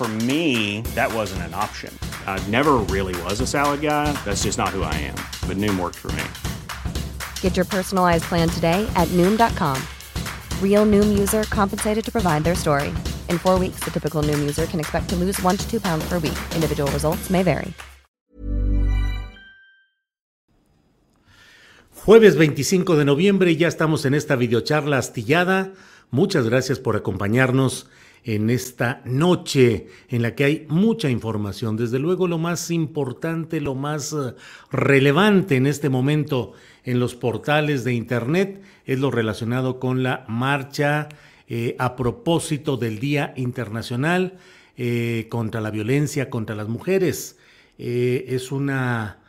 For me, that wasn't an option. I never really was a salad guy. That's just not who I am. But Noom worked for me. Get your personalized plan today at Noom.com. Real Noom user compensated to provide their story. In four weeks, the typical Noom user can expect to lose one to two pounds per week. Individual results may vary. Jueves 25 de noviembre, ya estamos en esta videocharla astillada. Muchas gracias por acompañarnos en esta noche en la que hay mucha información. Desde luego lo más importante, lo más eh, relevante en este momento en los portales de Internet es lo relacionado con la marcha eh, a propósito del Día Internacional eh, contra la Violencia contra las Mujeres. Es una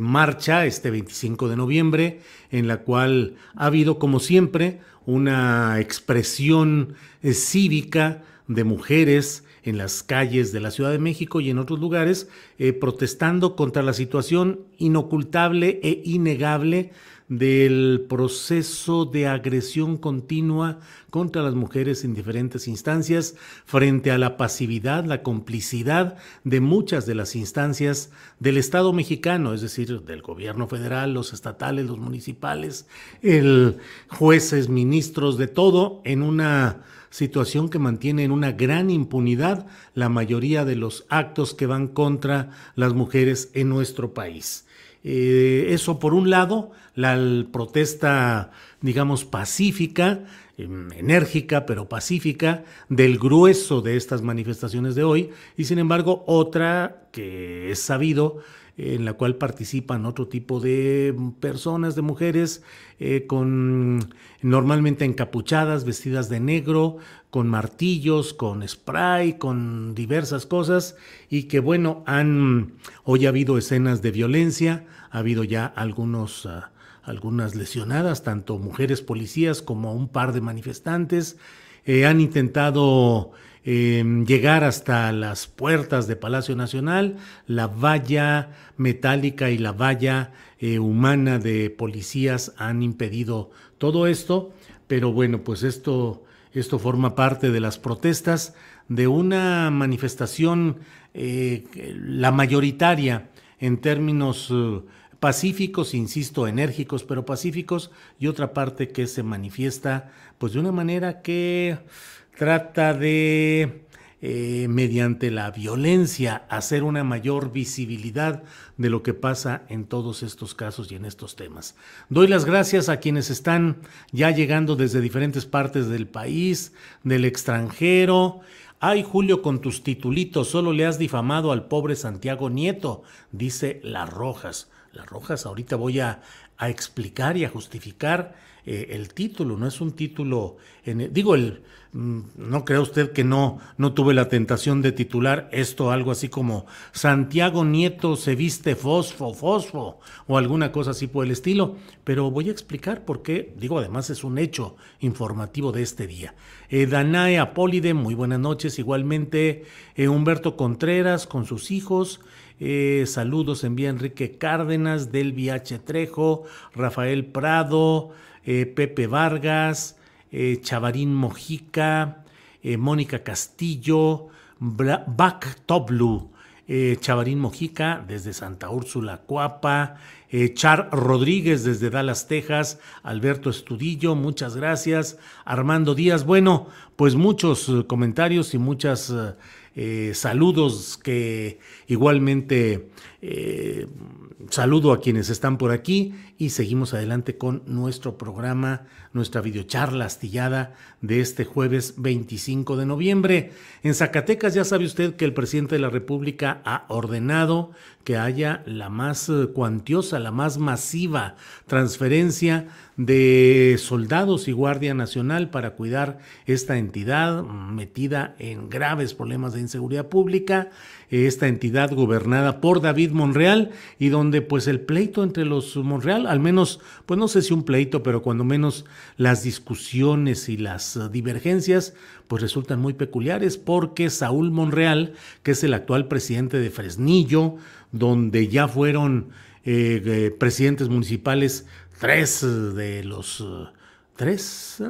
marcha este 25 de noviembre en la cual ha habido, como siempre, una expresión cívica de mujeres en las calles de la Ciudad de México y en otros lugares, eh, protestando contra la situación inocultable e innegable del proceso de agresión continua contra las mujeres en diferentes instancias frente a la pasividad, la complicidad de muchas de las instancias del Estado mexicano, es decir, del gobierno federal, los estatales, los municipales, el jueces, ministros, de todo, en una situación que mantiene en una gran impunidad la mayoría de los actos que van contra las mujeres en nuestro país. Eh, eso por un lado, la protesta, digamos, pacífica, em, enérgica, pero pacífica, del grueso de estas manifestaciones de hoy, y sin embargo otra que es sabido, en la cual participan otro tipo de personas, de mujeres, eh, con normalmente encapuchadas, vestidas de negro, con martillos, con spray, con diversas cosas, y que bueno, han hoy ha habido escenas de violencia, ha habido ya algunos ah, algunas lesionadas, tanto mujeres policías como un par de manifestantes. Eh, han intentado eh, llegar hasta las puertas de Palacio Nacional, la valla metálica y la valla eh, humana de policías han impedido todo esto, pero bueno, pues esto, esto forma parte de las protestas de una manifestación, la mayoritaria en términos pacíficos, insisto, enérgicos, pero pacíficos, y otra parte que se manifiesta pues de una manera que trata de, eh, mediante la violencia, hacer una mayor visibilidad de lo que pasa en todos estos casos y en estos temas. Doy las gracias a quienes están ya llegando desde diferentes partes del país, del extranjero. Ay, Julio, con tus titulitos solo le has difamado al pobre Santiago Nieto, dice Las Rojas. Las Rojas, ahorita voy a, a explicar y a justificar eh, el título, no es un título, en, digo, el, mm, no crea usted que no, no tuve la tentación de titular esto algo así como Santiago Nieto se viste fosfo, fosfo, o alguna cosa así por el estilo, pero voy a explicar por qué, digo, además es un hecho informativo de este día. Eh, Danae Apólide, muy buenas noches, igualmente eh, Humberto Contreras con sus hijos, eh, saludos envía Enrique Cárdenas, Delvi H. Trejo, Rafael Prado, eh, Pepe Vargas, eh, Chavarín Mojica, Mónica Castillo, Bac Toblu, Chavarín Mojica desde Santa Úrsula, Cuapa, Char Rodríguez desde Dallas, Texas, Alberto Estudillo, muchas gracias, Armando Díaz, bueno, pues muchos comentarios y muchas... Eh, saludos que igualmente Eh, saludo a quienes están por aquí y seguimos adelante con nuestro programa, nuestra videocharla astillada de este jueves 25 de noviembre. En Zacatecas ya sabe usted que el presidente de la República ha ordenado que haya la más eh, cuantiosa, la más masiva transferencia de soldados y Guardia Nacional para cuidar esta entidad metida en graves problemas de inseguridad pública, esta entidad gobernada por David Monreal y donde pues el pleito entre los Monreal, al menos, pues no sé si un pleito, pero cuando menos las discusiones y las eh, divergencias pues resultan muy peculiares porque Saúl Monreal, que es el actual presidente de Fresnillo, donde ya fueron eh, eh, presidentes municipales tres de los tres,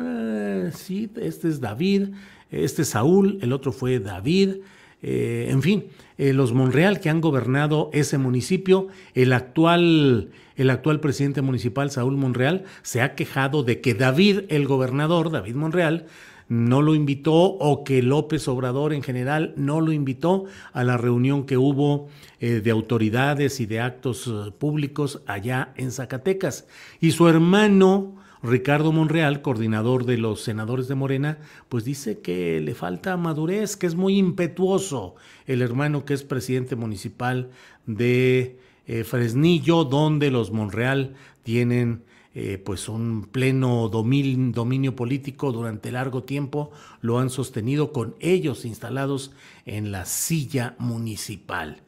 sí, este es David, este es Saúl, el otro fue David, en fin, eh, los Monreal que han gobernado ese municipio. El actual, el actual presidente municipal, Saúl Monreal, se ha quejado de que David, el gobernador, David Monreal, no lo invitó o que López Obrador en general no lo invitó a la reunión que hubo eh, de autoridades y de actos eh, públicos allá en Zacatecas. Y su hermano, Ricardo Monreal, coordinador de los senadores de Morena, pues dice que le falta madurez, que es muy impetuoso el hermano que es presidente municipal de eh, Fresnillo, donde los Monreal tienen eh, pues un pleno dominio político durante largo tiempo, lo han sostenido con ellos instalados en la silla municipal.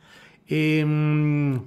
Em,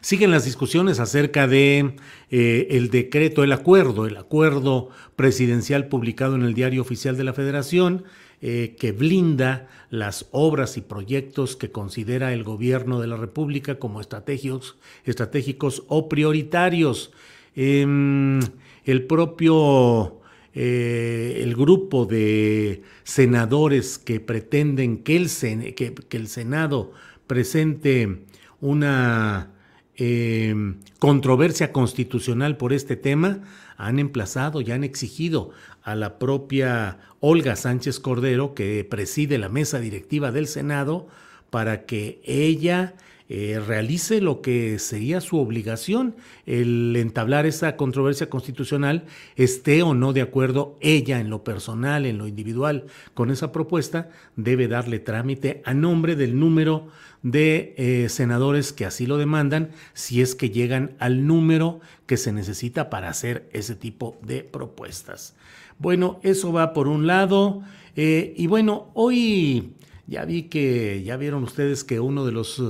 Siguen las discusiones acerca de eh, el decreto, el acuerdo, el acuerdo presidencial publicado en el Diario Oficial de la Federación, eh, que blinda las obras y proyectos que considera el gobierno de la República como estratégicos, estratégicos o prioritarios. Em, el propio eh, el grupo de senadores que pretenden que el, que el Senado presente una Em, controversia constitucional por este tema, han emplazado y han exigido a la propia Olga Sánchez Cordero, que preside la mesa directiva del Senado, para que ella eh, realice lo que sería su obligación, el entablar esa controversia constitucional, esté o no de acuerdo ella en lo personal, en lo individual con esa propuesta, debe darle trámite a nombre del número de eh, senadores que así lo demandan, si es que llegan al número que se necesita para hacer ese tipo de propuestas. Bueno, eso va por un lado. Eh, y bueno, hoy ya vi que, ya vieron ustedes que uno de los,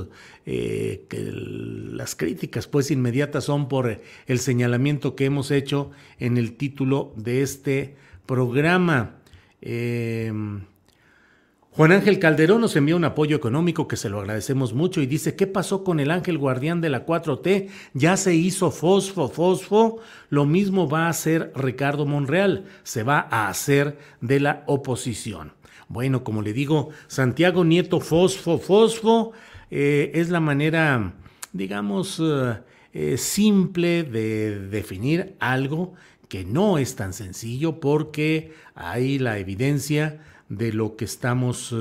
eh, que las críticas pues inmediatas son por el señalamiento que hemos hecho en el título de este programa. Eh, Juan Ángel Calderón nos envía un apoyo económico que se lo agradecemos mucho y dice, ¿qué pasó con el ángel guardián de la 4T? Ya se hizo fosfo, fosfo. Lo mismo va a hacer Ricardo Monreal, se va a hacer de la oposición. Bueno, como le digo, Santiago Nieto Fosfo Fosfo eh, es la manera, digamos, eh, eh, simple de definir algo que no es tan sencillo porque hay la evidencia de lo que estamos...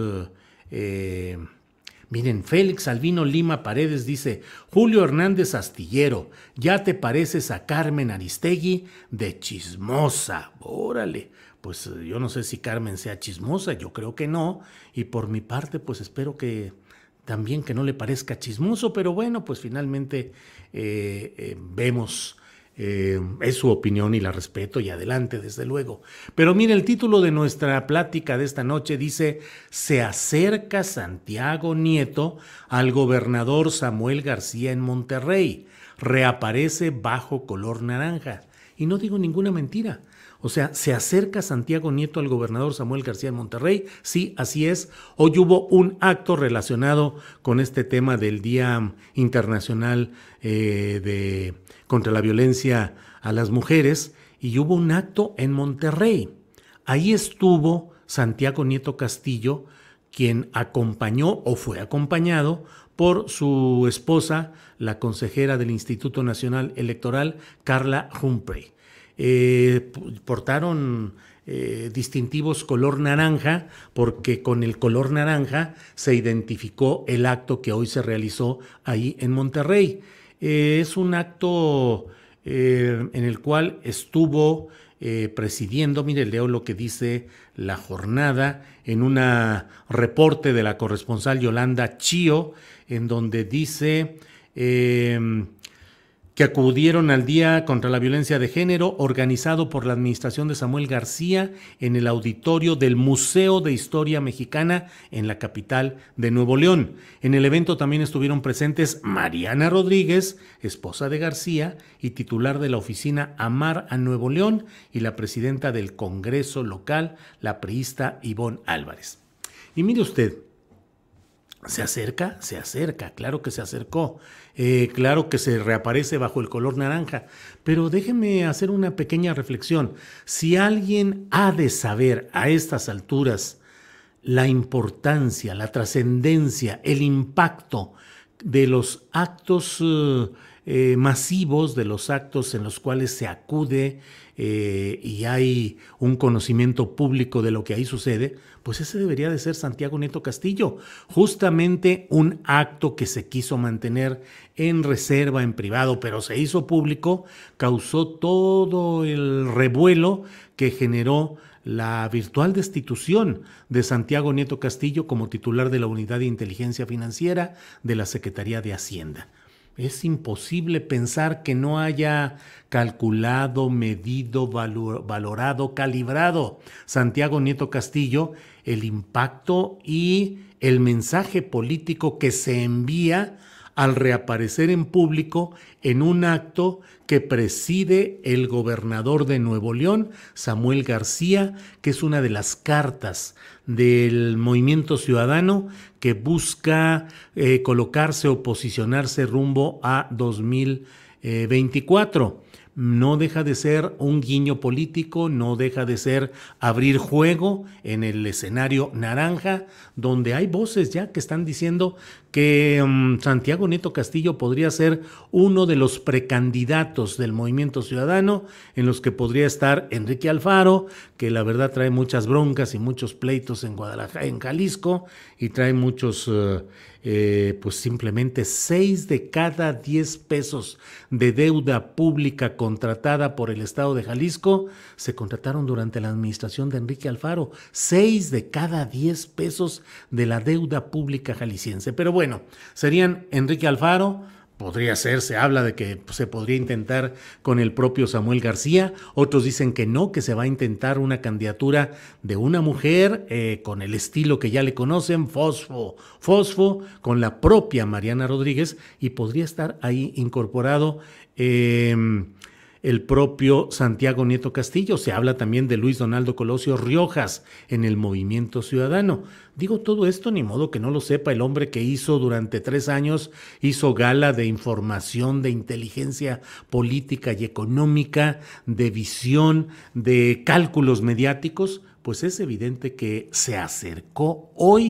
Miren, Félix Albino Lima Paredes dice, Julio Hernández Astillero, ya te pareces a Carmen Aristegui de chismosa. Órale, pues eh, yo no sé si Carmen sea chismosa, yo creo que no, y por mi parte pues espero que también que no le parezca chismoso, pero bueno, pues finalmente eh, eh, vemos, es su opinión y la respeto y adelante, desde luego. Pero mire, el título de nuestra plática de esta noche dice, se acerca Santiago Nieto al gobernador Samuel García en Monterrey, reaparece bajo color naranja. Y no digo ninguna mentira. O sea, se acerca Santiago Nieto al gobernador Samuel García de Monterrey. Sí, así es. Hoy hubo un acto relacionado con este tema del Día Internacional eh, de, contra la Violencia a las Mujeres y hubo un acto en Monterrey. Ahí estuvo Santiago Nieto Castillo, quien acompañó o fue acompañado por su esposa, la consejera del Instituto Nacional Electoral, Carla Humphrey. Eh, portaron eh, distintivos color naranja, porque con el color naranja se identificó el acto que hoy se realizó ahí en Monterrey. Eh, es un acto en el cual estuvo presidiendo, mire, leo lo que dice la jornada en un reporte de la corresponsal Yolanda Chío, en donde dice que acudieron al Día contra la Violencia de Género organizado por la Administración de Samuel García en el auditorio del Museo de Historia Mexicana en la capital de Nuevo León. En el evento también estuvieron presentes Mariana Rodríguez, esposa de García y titular de la oficina Amar a Nuevo León, y la presidenta del Congreso local, la priista Ivonne Álvarez. Y mire usted, ¿Se acerca? Se acerca, claro que se acercó, eh, claro que se reaparece bajo el color naranja, pero déjeme hacer una pequeña reflexión. Si alguien ha de saber a estas alturas la importancia, la trascendencia, el impacto de los actos eh, eh, masivos, de los actos en los cuales se acude y hay un conocimiento público de lo que ahí sucede, pues ese debería de ser Santiago Nieto Castillo, justamente un acto que se quiso mantener en reserva, en privado, pero se hizo público, causó todo el revuelo que generó la virtual destitución de Santiago Nieto Castillo como titular de la Unidad de Inteligencia Financiera de la Secretaría de Hacienda. Es imposible pensar que no haya calculado, medido, valorado, calibrado Santiago Nieto Castillo el impacto y el mensaje político que se envía al reaparecer en público en un acto que preside el gobernador de Nuevo León, Samuel García, que es una de las cartas del movimiento ciudadano que busca eh, colocarse o posicionarse rumbo a 2024 no deja de ser un guiño político, no deja de ser abrir juego en el escenario naranja, donde hay voces ya que están diciendo que mm, Santiago Nieto Castillo podría ser uno de los precandidatos del movimiento ciudadano, en los que podría estar Enrique Alfaro, que la verdad trae muchas broncas y muchos pleitos en Guadalajara, en Jalisco, y trae muchos... Eh, eh, pues simplemente 6 de cada 10 pesos de deuda pública contratada por el Estado de Jalisco se contrataron durante la administración de Enrique Alfaro. 6 de cada 10 pesos de la deuda pública jalisciense. Pero bueno, serían Enrique Alfaro, Podría ser, se habla de que se podría intentar con el propio Samuel García, otros dicen que no, que se va a intentar una candidatura de una mujer eh, con el estilo que ya le conocen, Fosfo, Fosfo, con la propia Mariana Rodríguez y podría estar ahí incorporado. Eh, el propio Santiago Nieto Castillo, se habla también de Luis Donaldo Colosio Riojas en el movimiento ciudadano. Digo todo esto ni modo que no lo sepa el hombre que hizo durante tres años, hizo gala de información, de inteligencia política y económica, de visión, de cálculos mediáticos, pues es evidente que se acercó hoy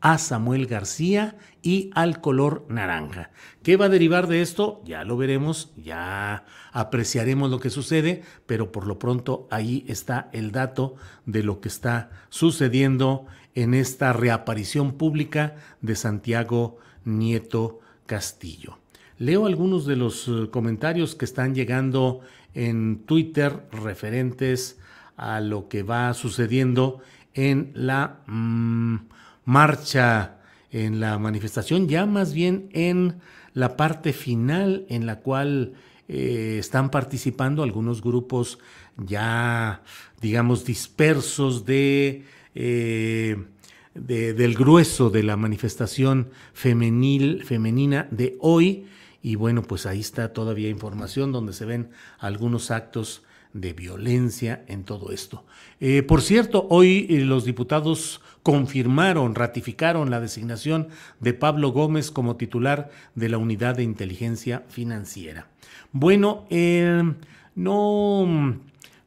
A Samuel García y al color naranja. ¿Qué va a derivar de esto? Ya lo veremos, ya apreciaremos lo que sucede, pero por lo pronto ahí está el dato de lo que está sucediendo en esta reaparición pública de Santiago Nieto Castillo. leo algunos de los eh, comentarios que están llegando en Twitter referentes a lo que va sucediendo en la mm, marcha, en la manifestación, ya más bien en la parte final en la cual eh, están participando algunos grupos ya, digamos, dispersos de, eh, del grueso de la manifestación femenil, femenina de hoy. Y bueno, pues ahí está todavía información donde se ven algunos actos de violencia en todo esto. Eh, por cierto, hoy eh, los diputados confirmaron, ratificaron la designación de Pablo Gómez como titular de la Unidad de Inteligencia Financiera. Bueno, eh, no,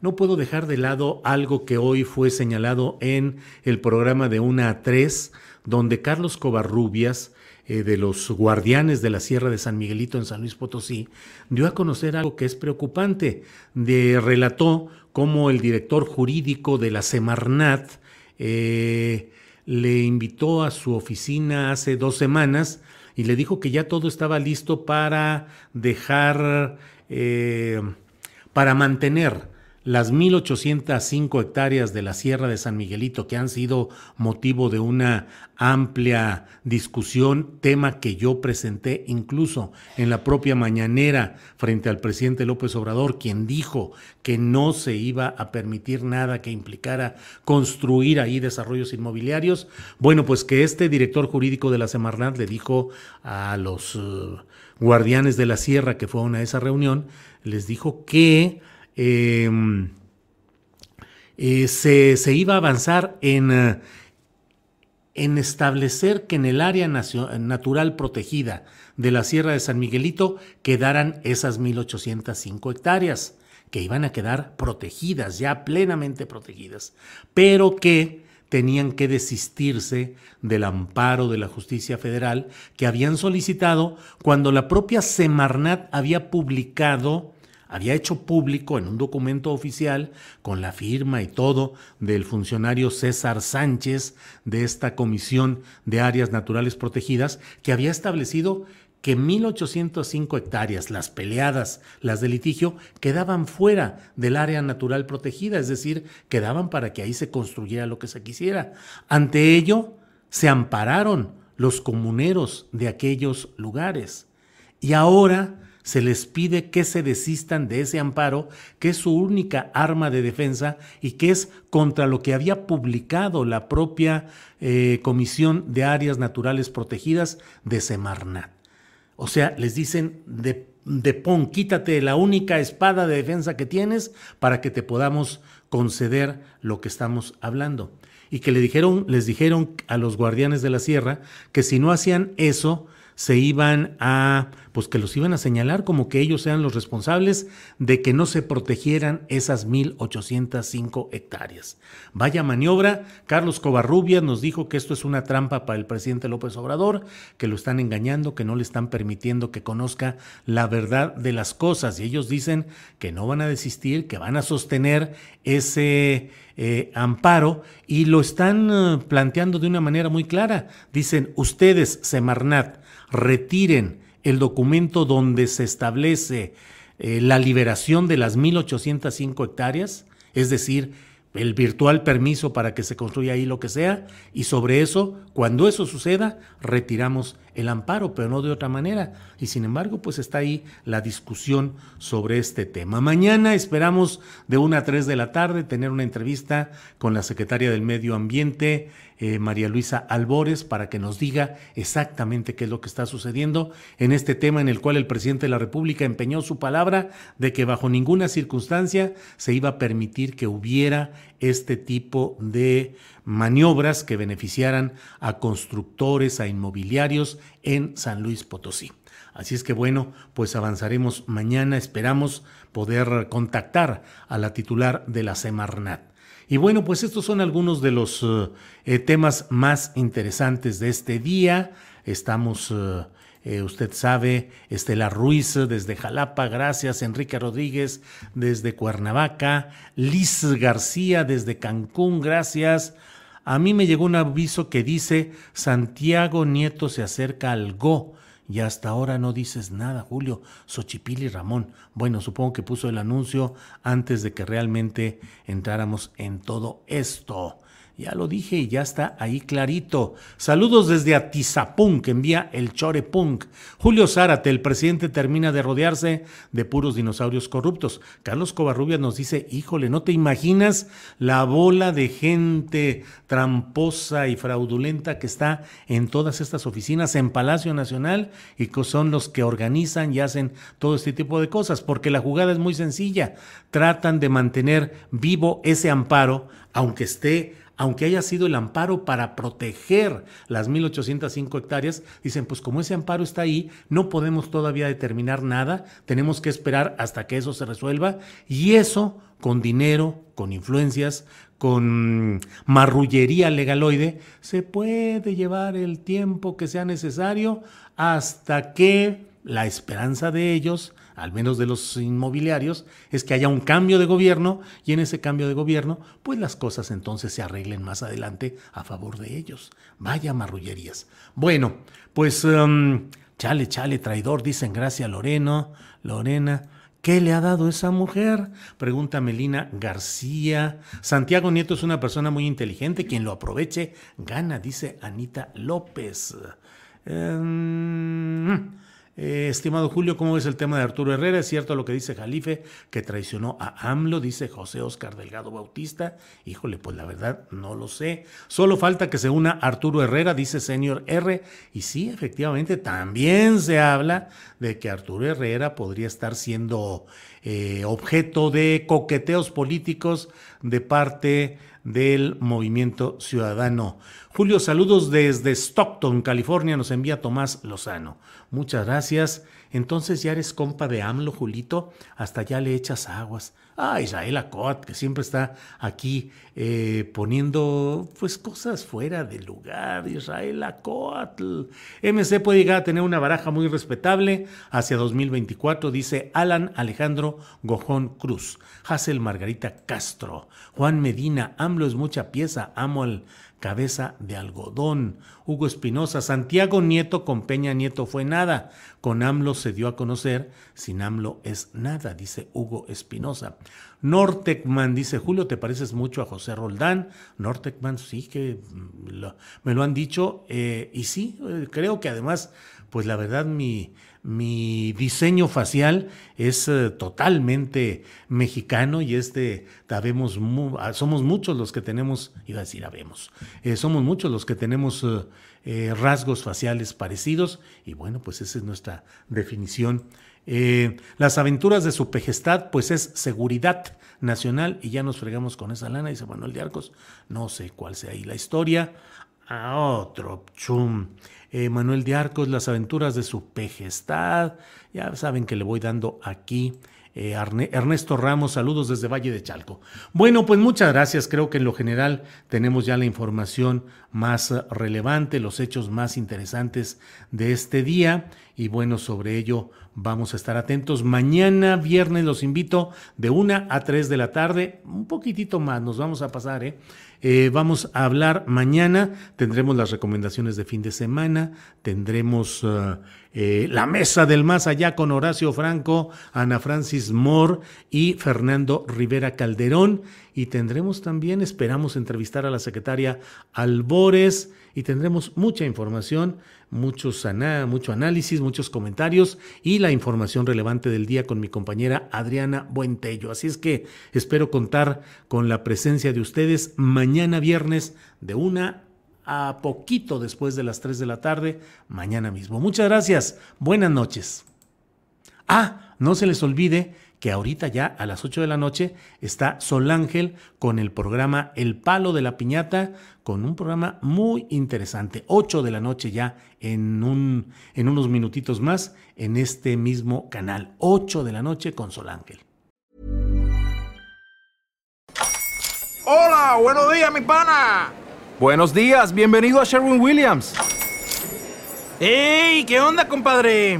no puedo dejar de lado algo que hoy fue señalado en el programa de una a 3, donde Carlos Covarrubias eh, de los guardianes de la Sierra de San Miguelito en San Luis Potosí, dio a conocer algo que es preocupante. De, relató cómo el director jurídico de la Semarnat eh, le invitó a su oficina hace dos semanas y le dijo que ya todo estaba listo para dejar, eh, para mantener las 1.805 hectáreas de la Sierra de San Miguelito que han sido motivo de una amplia discusión, tema que yo presenté incluso en la propia mañanera frente al presidente López Obrador, quien dijo que no se iba a permitir nada que implicara construir ahí desarrollos inmobiliarios. Bueno, pues que este director jurídico de la Semarnat le dijo a los uh, guardianes de la Sierra que fueron a esa reunión, les dijo que Em, eh, se, iba a avanzar en, eh, en establecer que en el área natural protegida de la Sierra de San Miguelito quedaran esas 1.805 hectáreas, que iban a quedar protegidas, ya plenamente protegidas, pero que tenían que desistirse del amparo de la justicia federal que habían solicitado cuando la propia Semarnat había publicado había hecho público en un documento oficial con la firma y todo del funcionario César Sánchez de esta Comisión de Áreas Naturales Protegidas que había establecido que 1.805 hectáreas, las peleadas, las de litigio, quedaban fuera del área natural protegida, es decir, quedaban para que ahí se construyera lo que se quisiera. Ante ello, se ampararon los comuneros de aquellos lugares. Y ahora se les pide que se desistan de ese amparo, que es su única arma de defensa y que es contra lo que había publicado la propia eh, Comisión de Áreas Naturales Protegidas de Semarnat. O sea, les dicen de, pon, quítate la única espada de defensa que tienes para que te podamos conceder lo que estamos hablando. Y que le dijeron, les dijeron a los guardianes de la sierra que si no hacían eso, se iban a, pues que los iban a señalar como que ellos sean los responsables de que no se protegieran esas 1.805 hectáreas. Vaya maniobra, Carlos Covarrubias nos dijo que esto es una trampa para el presidente López Obrador, que lo están engañando, que no le están permitiendo que conozca la verdad de las cosas y ellos dicen que no van a desistir, que van a sostener ese eh, amparo y lo están eh, planteando de una manera muy clara. Dicen, ustedes, Semarnat, retiren el documento donde se establece eh, la liberación de las 1.805 hectáreas, es decir, el virtual permiso para que se construya ahí lo que sea, y sobre eso, cuando eso suceda, retiramos el amparo, pero no de otra manera. Y sin embargo, pues está ahí la discusión sobre este tema. Mañana esperamos de una a 3 de la tarde tener una entrevista con la secretaria del Medio Ambiente, eh, María Luisa Albores, para que nos diga exactamente qué es lo que está sucediendo en este tema en el cual el presidente de la República empeñó su palabra de que bajo ninguna circunstancia se iba a permitir que hubiera este tipo de maniobras que beneficiaran a constructores, a inmobiliarios en San Luis Potosí. Así es que bueno, pues avanzaremos mañana, esperamos poder contactar a la titular de la Semarnat. Y bueno, pues estos son algunos de los eh, temas más interesantes de este día. Estamos eh, eh, usted sabe, Estela Ruiz desde Jalapa, gracias, Enrique Rodríguez desde Cuernavaca, Liz García desde Cancún, gracias. A mí me llegó un aviso que dice Santiago Nieto se acerca al Go y hasta ahora no dices nada, Julio. Xochipil y Ramón. Bueno, supongo que puso el anuncio antes de que realmente entráramos en todo esto. Ya lo dije y ya está ahí clarito. Saludos desde Atizapunk, que envía el Chorepunk. Julio Zárate, el presidente termina de rodearse de puros dinosaurios corruptos. Carlos Covarrubias nos dice, híjole, ¿no te imaginas la bola de gente tramposa y fraudulenta que está en todas estas oficinas en Palacio Nacional y que son los que organizan y hacen todo este tipo de cosas? Porque la jugada es muy sencilla. Tratan de mantener vivo ese amparo, aunque esté aunque haya sido el amparo para proteger las 1.805 hectáreas, dicen, pues como ese amparo está ahí, no podemos todavía determinar nada, tenemos que esperar hasta que eso se resuelva y eso con dinero, con influencias, con marrullería legaloide, se puede llevar el tiempo que sea necesario hasta que la esperanza de ellos al menos de los inmobiliarios, es que haya un cambio de gobierno y en ese cambio de gobierno, pues las cosas entonces se arreglen más adelante a favor de ellos. Vaya marrullerías. Bueno, pues um, chale, chale, traidor, dicen gracias Loreno, Lorena. ¿Qué le ha dado esa mujer? Pregunta Melina García. Santiago Nieto es una persona muy inteligente, quien lo aproveche gana, dice Anita López. Em, eh, estimado Julio, ¿cómo ves el tema de Arturo Herrera? Es cierto lo que dice Jalife, que traicionó a AMLO, dice José Oscar Delgado Bautista. Híjole, pues la verdad no lo sé. Solo falta que se una Arturo Herrera, dice señor R. Y sí, efectivamente, también se habla de que Arturo Herrera podría estar siendo eh, objeto de coqueteos políticos de parte del movimiento ciudadano. Julio, saludos desde Stockton, California, nos envía Tomás Lozano. Muchas gracias. Entonces ya eres compa de AMLO, Julito, hasta ya le echas aguas. Ah, Israel Acot, que siempre está aquí eh, poniendo pues cosas fuera de lugar. Israel Acot. MC puede llegar a tener una baraja muy respetable hacia 2024, dice Alan Alejandro Gojón Cruz. Hazel Margarita Castro. Juan Medina, AMLO es mucha pieza, amo al cabeza de algodón. Hugo Espinosa, Santiago Nieto con Peña Nieto fue nada. Con AMLO se dio a conocer, sin AMLO es nada, dice Hugo Espinosa. Nortecman dice, Julio, ¿te pareces mucho a José Roldán? Nortecman, sí que mm, me lo han dicho. Eh, y sí, eh, creo que además, pues la verdad, mi, mi diseño facial es eh, totalmente mexicano y este, sabemos, ah, somos muchos los que tenemos, iba a decir, habemos, eh, somos muchos los que tenemos rasgos faciales parecidos y bueno, pues esa es nuestra definición. Las aventuras de su pejestad, pues es seguridad nacional y ya nos fregamos con esa lana, dice Manuel de Arcos, no sé cuál sea ahí la historia. A otro chum. Eh, Manuel de Arcos, Las aventuras de su pejestad. Ya saben que le voy dando aquí. Eh, Ernesto Ramos, saludos desde Valle de Chalco. Bueno, pues muchas gracias. Creo que en lo general tenemos ya la información más relevante, los hechos más interesantes de este día. Y bueno, sobre ello vamos a estar atentos. Mañana viernes los invito de una a 3 de la tarde, un poquitito más, nos vamos a pasar, ¿eh? Eh, vamos a hablar mañana, tendremos las recomendaciones de fin de semana, tendremos uh, eh, la mesa del más allá con Horacio Franco, Ana Francis Moore y Fernando Rivera Calderón. Y tendremos también, esperamos entrevistar a la secretaria Albores y tendremos mucha información, muchos mucho análisis, muchos comentarios y la información relevante del día con mi compañera Adriana Buentello. Así es que espero contar con la presencia de ustedes mañana viernes de una a poquito después de las 3 de la tarde, mañana mismo. Muchas gracias, buenas noches. Ah, no se les olvide que ahorita ya a las 8 de la noche está Sol Ángel con el programa El Palo de la Piñata, con un programa muy interesante. 8 de la noche ya en, un, en unos minutitos más en este mismo canal. 8 de la noche con Sol Ángel. Hola, buenos días, mi pana. Buenos días, bienvenido a Sherwin Williams. ¡Ey! ¿Qué onda, compadre?